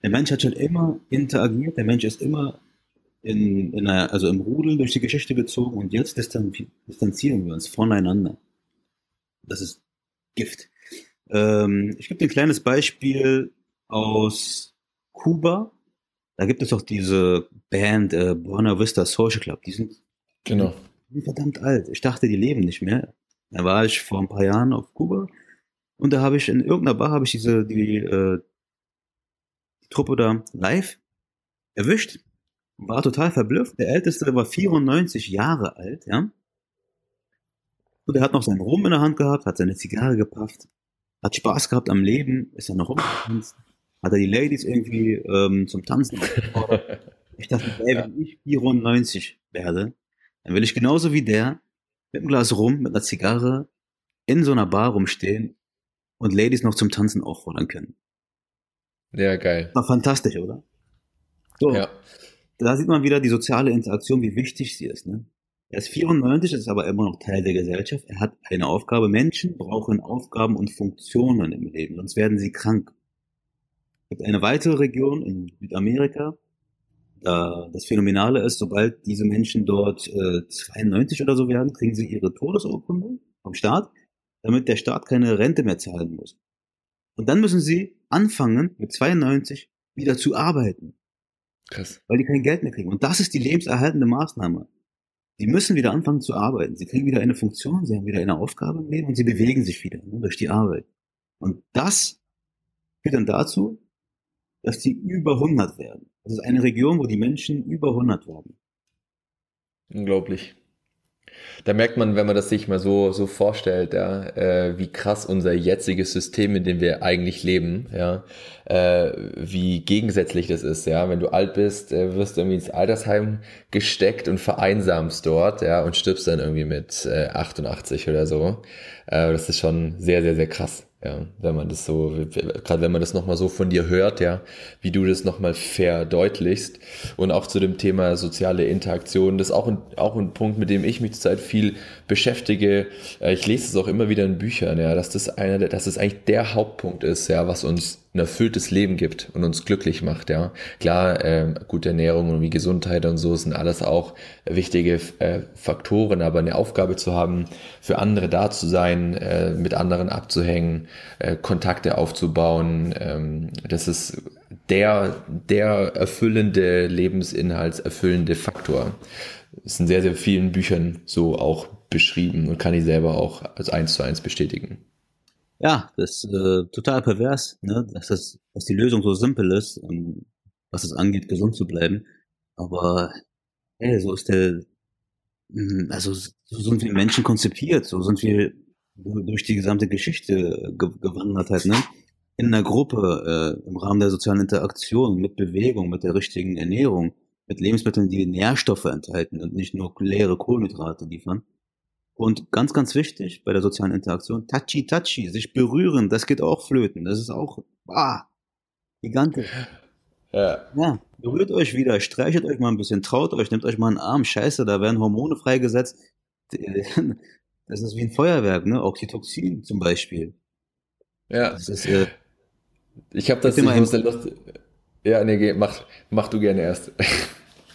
Der Mensch hat schon immer interagiert, der Mensch ist immer in, in einer, also im Rudel durch die Geschichte gezogen und jetzt distanzieren wir uns voneinander. Das ist Gift. Ähm, ich gebe dir ein kleines Beispiel aus Kuba. Da gibt es auch diese Band äh, Buena Vista Social Club. Die sind,
genau.
die sind verdammt alt. Ich dachte, die leben nicht mehr. Da war ich vor ein paar Jahren auf Kuba und da habe ich in irgendeiner Bar habe ich diese die, äh, die Truppe da live erwischt. War total verblüfft. Der Älteste war 94 Jahre alt, ja. Und er hat noch seinen Rum in der Hand gehabt, hat seine Zigarre gepafft, hat Spaß gehabt am Leben, ist dann noch rumgetanzt, hat er die Ladies irgendwie ähm, zum Tanzen Ich dachte, ey, wenn ich 94 werde, dann will ich genauso wie der mit einem Glas rum, mit einer Zigarre in so einer Bar rumstehen und Ladies noch zum Tanzen auffordern können.
Ja, geil.
War fantastisch, oder? So,
Ja.
da sieht man wieder die soziale Interaktion, wie wichtig sie ist. Ne? Er ist 94, ist aber immer noch Teil der Gesellschaft. Er hat eine Aufgabe. Menschen brauchen Aufgaben und Funktionen im Leben, sonst werden sie krank. Es gibt eine weitere Region in Südamerika, da das Phänomenale ist, sobald diese Menschen dort äh, 92 oder so werden, kriegen sie ihre Todesurkunde vom Staat, damit der Staat keine Rente mehr zahlen muss. Und dann müssen sie anfangen, mit 92 wieder zu arbeiten,
Krass.
weil die kein Geld mehr kriegen. Und das ist die lebenserhaltende Maßnahme. Sie müssen wieder anfangen zu arbeiten. Sie kriegen wieder eine Funktion, sie haben wieder eine Aufgabe im Leben und sie bewegen sich wieder ne, durch die Arbeit. Und das führt dann dazu, dass die über 100 werden. Das ist eine Region, wo die Menschen über 100 werden.
Unglaublich. Da merkt man, wenn man das sich mal so, so vorstellt, ja, äh, wie krass unser jetziges System, in dem wir eigentlich leben, ja, äh, wie gegensätzlich das ist, ja. Wenn du alt bist, äh, wirst du irgendwie ins Altersheim gesteckt und vereinsamst dort, ja, und stirbst dann irgendwie mit äh, 88 oder so. Äh, das ist schon sehr, sehr, sehr krass. Ja, wenn man das so, gerade wenn man das nochmal so von dir hört, ja, wie du das nochmal verdeutlichst und auch zu dem Thema soziale Interaktion, das ist auch ein, auch ein Punkt, mit dem ich mich zurzeit viel beschäftige. Äh, Ich lese es auch immer wieder in Büchern, ja, dass das einer, dass das eigentlich der Hauptpunkt ist, ja, was uns ein erfülltes Leben gibt und uns glücklich macht, ja. Klar, ähm, gute Ernährung und wie Gesundheit und so sind alles auch wichtige äh, Faktoren, aber eine Aufgabe zu haben, für andere da zu sein, äh, mit anderen abzuhängen, äh, Kontakte aufzubauen, ähm, das ist der, der erfüllende, lebensinhaltserfüllende Faktor. ist in sehr, sehr vielen Büchern so auch beschrieben und kann ich selber auch als eins zu eins bestätigen.
Ja, das ist äh, total pervers, ne? dass, das, dass die Lösung so simpel ist, ähm, was es angeht, gesund zu bleiben. Aber hey, so ist der, mh, also so sind wir Menschen konzipiert, so sind wir durch die gesamte Geschichte ge gewandert halt, ne? In einer Gruppe, äh, im Rahmen der sozialen Interaktion, mit Bewegung, mit der richtigen Ernährung, mit Lebensmitteln, die Nährstoffe enthalten und nicht nur leere Kohlenhydrate liefern. Und ganz, ganz wichtig bei der sozialen Interaktion, touchy, touchy, sich berühren, das geht auch flöten. Das ist auch, ah, gigantisch.
Ja,
Ja, berührt euch wieder, streichelt euch mal ein bisschen, traut euch, nehmt euch mal einen Arm, scheiße, da werden Hormone freigesetzt. Das ist wie ein Feuerwerk, ne? Oxytocin zum Beispiel.
ja.
Das ist, äh,
Ich habe das, ich
mal
muss da Lust. Ja, nee, geh, mach, mach du gerne erst.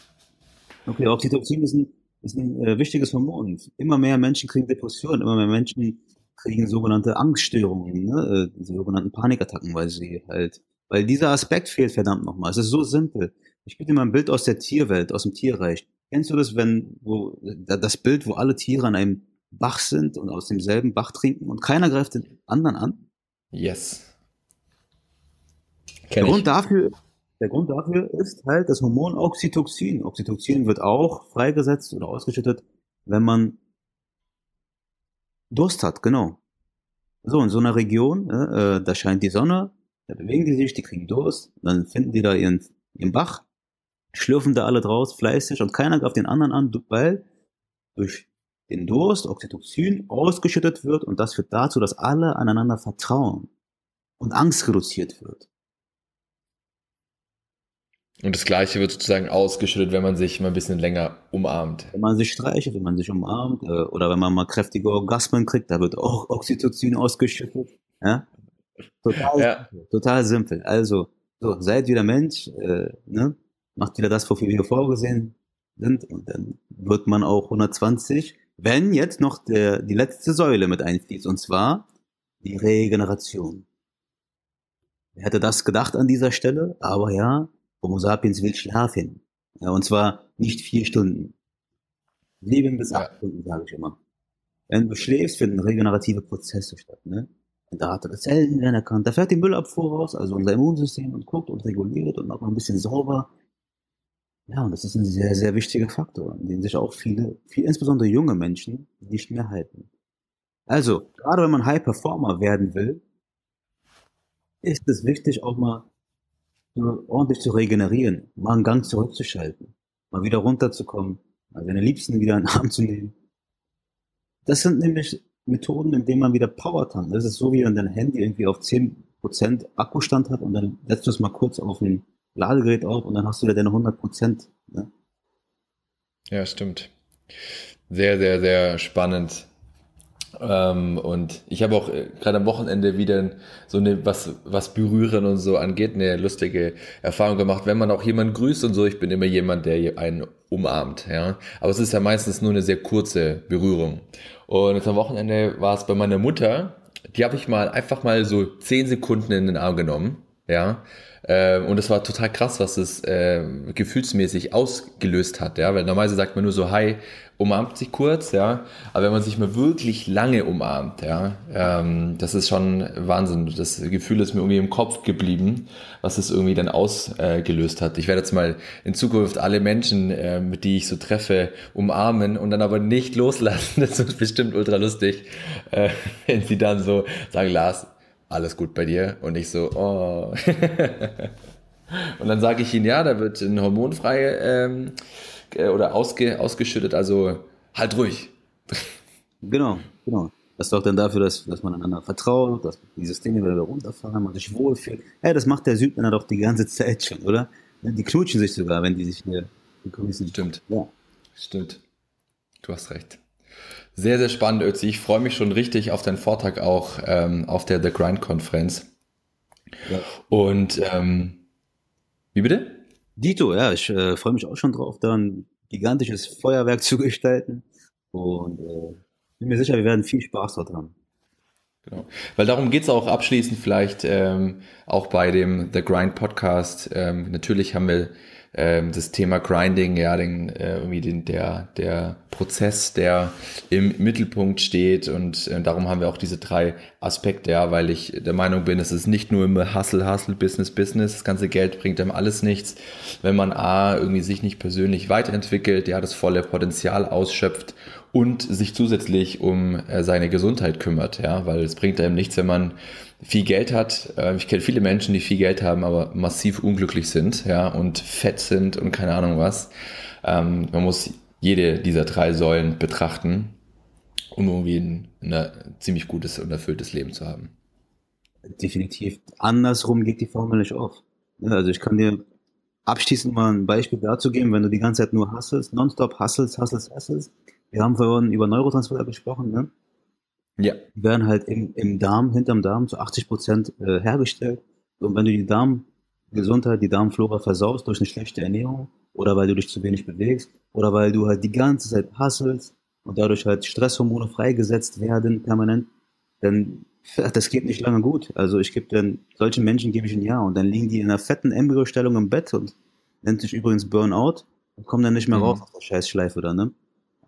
okay, Oxytocin ist ein, ist ein äh, wichtiges Hormon. Immer mehr Menschen kriegen Depressionen, immer mehr Menschen kriegen sogenannte Angststörungen, ne? äh, sogenannten Panikattacken, weil sie halt, Weil dieser Aspekt fehlt verdammt nochmal. Es ist so simpel. Ich dir mal ein Bild aus der Tierwelt, aus dem Tierreich. Kennst du das, wenn, wo, das Bild, wo alle Tiere an einem Bach sind und aus demselben Bach trinken und keiner greift den anderen an?
Yes.
Der Grund, dafür, der Grund dafür ist halt das Hormon Oxytocin. Oxytocin wird auch freigesetzt oder ausgeschüttet, wenn man Durst hat, genau. So, in so einer Region, äh, da scheint die Sonne, da bewegen die sich, die kriegen Durst, dann finden die da ihren, ihren Bach, schlürfen da alle draus fleißig und keiner greift den anderen an, weil durch den Durst Oxytocin ausgeschüttet wird und das führt dazu, dass alle aneinander vertrauen und Angst reduziert wird.
Und das Gleiche wird sozusagen ausgeschüttet, wenn man sich mal ein bisschen länger umarmt.
Wenn man sich streichelt, wenn man sich umarmt, äh, oder wenn man mal kräftige Orgasmen kriegt, da wird auch Oxytocin ausgeschüttet. Ja? Total, ja. total simpel. Also, so, seid wieder Mensch, äh, ne? macht wieder das, wofür wir vorgesehen sind, und dann wird man auch 120, wenn jetzt noch der, die letzte Säule mit einfließt, und zwar die Regeneration. Wer hätte das gedacht an dieser Stelle? Aber ja, Homo sapiens will schlafen. Ja, und zwar nicht vier Stunden. Sieben bis acht ja. Stunden, sage ich immer. Wenn du schläfst, finden regenerative Prozesse statt. Ne? Entartete Zellen werden erkannt. Da fährt die Müllabfuhr raus, also unser Immunsystem und guckt und reguliert und macht mal ein bisschen sauber. Ja, und das ist ein sehr, sehr wichtiger Faktor, an den sich auch viele, viel, insbesondere junge Menschen, nicht mehr halten. Also, gerade wenn man High Performer werden will, ist es wichtig, auch mal ordentlich zu regenerieren, mal einen Gang zurückzuschalten, mal wieder runterzukommen, mal seine Liebsten wieder in den Arm zu nehmen. Das sind nämlich Methoden, in denen man wieder Power tankt. Das ist so, wie wenn dein Handy irgendwie auf 10% Akkustand hat und dann setzt du es mal kurz auf ein Ladegerät auf und dann hast du wieder deine 100%. Ne?
Ja, stimmt. Sehr, sehr, sehr spannend. Ähm, und ich habe auch äh, gerade am Wochenende wieder so eine, was, was berühren und so angeht, eine lustige Erfahrung gemacht, wenn man auch jemanden grüßt und so. Ich bin immer jemand, der einen umarmt, ja. Aber es ist ja meistens nur eine sehr kurze Berührung. Und jetzt am Wochenende war es bei meiner Mutter, die habe ich mal einfach mal so zehn Sekunden in den Arm genommen, ja. Ähm, und es war total krass, was es äh, gefühlsmäßig ausgelöst hat, ja, weil normalerweise sagt man nur so, hi, umarmt sich kurz, ja, aber wenn man sich mal wirklich lange umarmt, ja, ähm, das ist schon Wahnsinn. Das Gefühl ist mir irgendwie im Kopf geblieben, was es irgendwie dann ausgelöst hat. Ich werde jetzt mal in Zukunft alle Menschen, äh, mit die ich so treffe, umarmen und dann aber nicht loslassen. Das ist bestimmt ultra lustig, äh, wenn sie dann so sagen, Lars, alles gut bei dir? Und ich so, oh. und dann sage ich ihnen, ja, da wird ein hormonfreie ähm, äh, oder ausge, ausgeschüttet, also halt ruhig.
Genau, genau. Das sorgt dann dafür, dass, dass man einander vertraut, dass die Systeme wieder runterfahren, man sich wohlfühlt. Hey, das macht der Südländer doch die ganze Zeit schon, oder? Die knutschen sich sogar, wenn die sich hier
begrüßen. Stimmt. Ja. Stimmt. Du hast recht. Sehr, sehr spannend, Ötzi. Ich freue mich schon richtig auf deinen Vortrag auch ähm, auf der The Grind-Konferenz. Ja. Und ähm, wie bitte?
Dito, ja, ich äh, freue mich auch schon drauf, da ein gigantisches Feuerwerk zu gestalten. Und äh, bin mir sicher, wir werden viel Spaß dort haben.
Genau. Weil darum geht's auch abschließend vielleicht ähm, auch bei dem The Grind Podcast. Ähm, natürlich haben wir ähm, das Thema Grinding, ja, den, äh, irgendwie den, der, der Prozess, der im Mittelpunkt steht und äh, darum haben wir auch diese drei Aspekte, ja, weil ich der Meinung bin, es ist nicht nur immer Hustle, Hustle, Business, Business, das ganze Geld bringt einem alles nichts, wenn man A, irgendwie sich nicht persönlich weiterentwickelt, ja, das volle Potenzial ausschöpft und sich zusätzlich um äh, seine Gesundheit kümmert, ja, weil es bringt einem nichts, wenn man viel Geld hat. Äh, ich kenne viele Menschen, die viel Geld haben, aber massiv unglücklich sind, ja, und fett sind und keine Ahnung was. Ähm, man muss jede dieser drei Säulen betrachten, um irgendwie ein, ein ziemlich gutes und erfülltes Leben zu haben.
Definitiv. Andersrum geht die Formel nicht auf. Also ich kann dir abschließend mal ein Beispiel dazu geben, wenn du die ganze Zeit nur hustlest, nonstop hustlest, hustlest, hustlest. Wir haben vorhin über Neurotransmitter gesprochen, ne? Ja. Die werden halt im, im Darm, hinterm Darm zu 80 Prozent äh, hergestellt. Und wenn du die Darmgesundheit, die Darmflora versaust durch eine schlechte Ernährung oder weil du dich zu wenig bewegst oder weil du halt die ganze Zeit hasselst und dadurch halt Stresshormone freigesetzt werden permanent, dann Das geht nicht lange gut. Also ich gebe dann, solchen Menschen gebe ich ein Ja und dann liegen die in einer fetten Embryostellung im Bett und nennt sich übrigens Burnout und kommen dann nicht mehr mhm. raus aus der Scheißschleife dann, ne?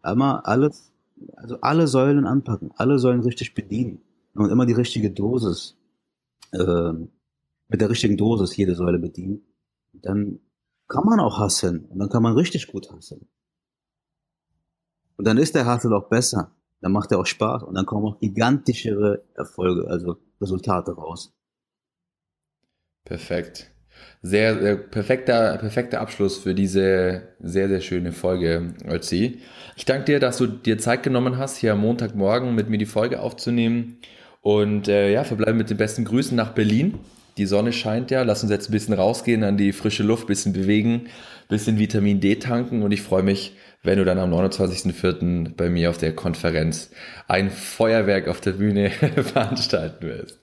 Aber alles, also alle Säulen anpacken, alle Säulen richtig bedienen und immer die richtige Dosis, äh, mit der richtigen Dosis jede Säule bedienen. Dann kann man auch hasseln und dann kann man richtig gut hasseln. Und dann ist der Hassel auch besser dann macht er auch Spaß und dann kommen auch gigantischere Erfolge, also Resultate raus.
Perfekt. Sehr, sehr perfekter, perfekter Abschluss für diese sehr, sehr schöne Folge, Ötzi. Ich danke dir, dass du dir Zeit genommen hast, hier am Montagmorgen mit mir die Folge aufzunehmen. Und äh, ja, verbleiben mit den besten Grüßen nach Berlin. Die Sonne scheint ja. Lass uns jetzt ein bisschen rausgehen an die frische Luft, ein bisschen bewegen, ein bisschen Vitamin D tanken. Und ich freue mich, wenn du dann am 29.04. bei mir auf der Konferenz ein Feuerwerk auf der Bühne veranstalten wirst.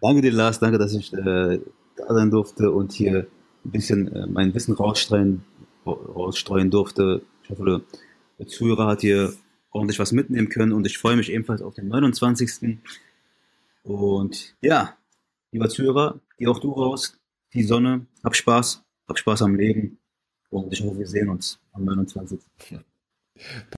Danke dir, Lars. Danke, dass ich äh, da sein durfte und hier ein bisschen äh, mein Wissen rausstreuen, rausstreuen durfte. Ich hoffe, der Zuhörer hat hier ordentlich was mitnehmen können und ich freue mich ebenfalls auf den 29. Und ja, lieber Zuhörer, geh auch du raus, die Sonne, hab Spaß, hab Spaß am Leben und ich hoffe, wir sehen uns am 29.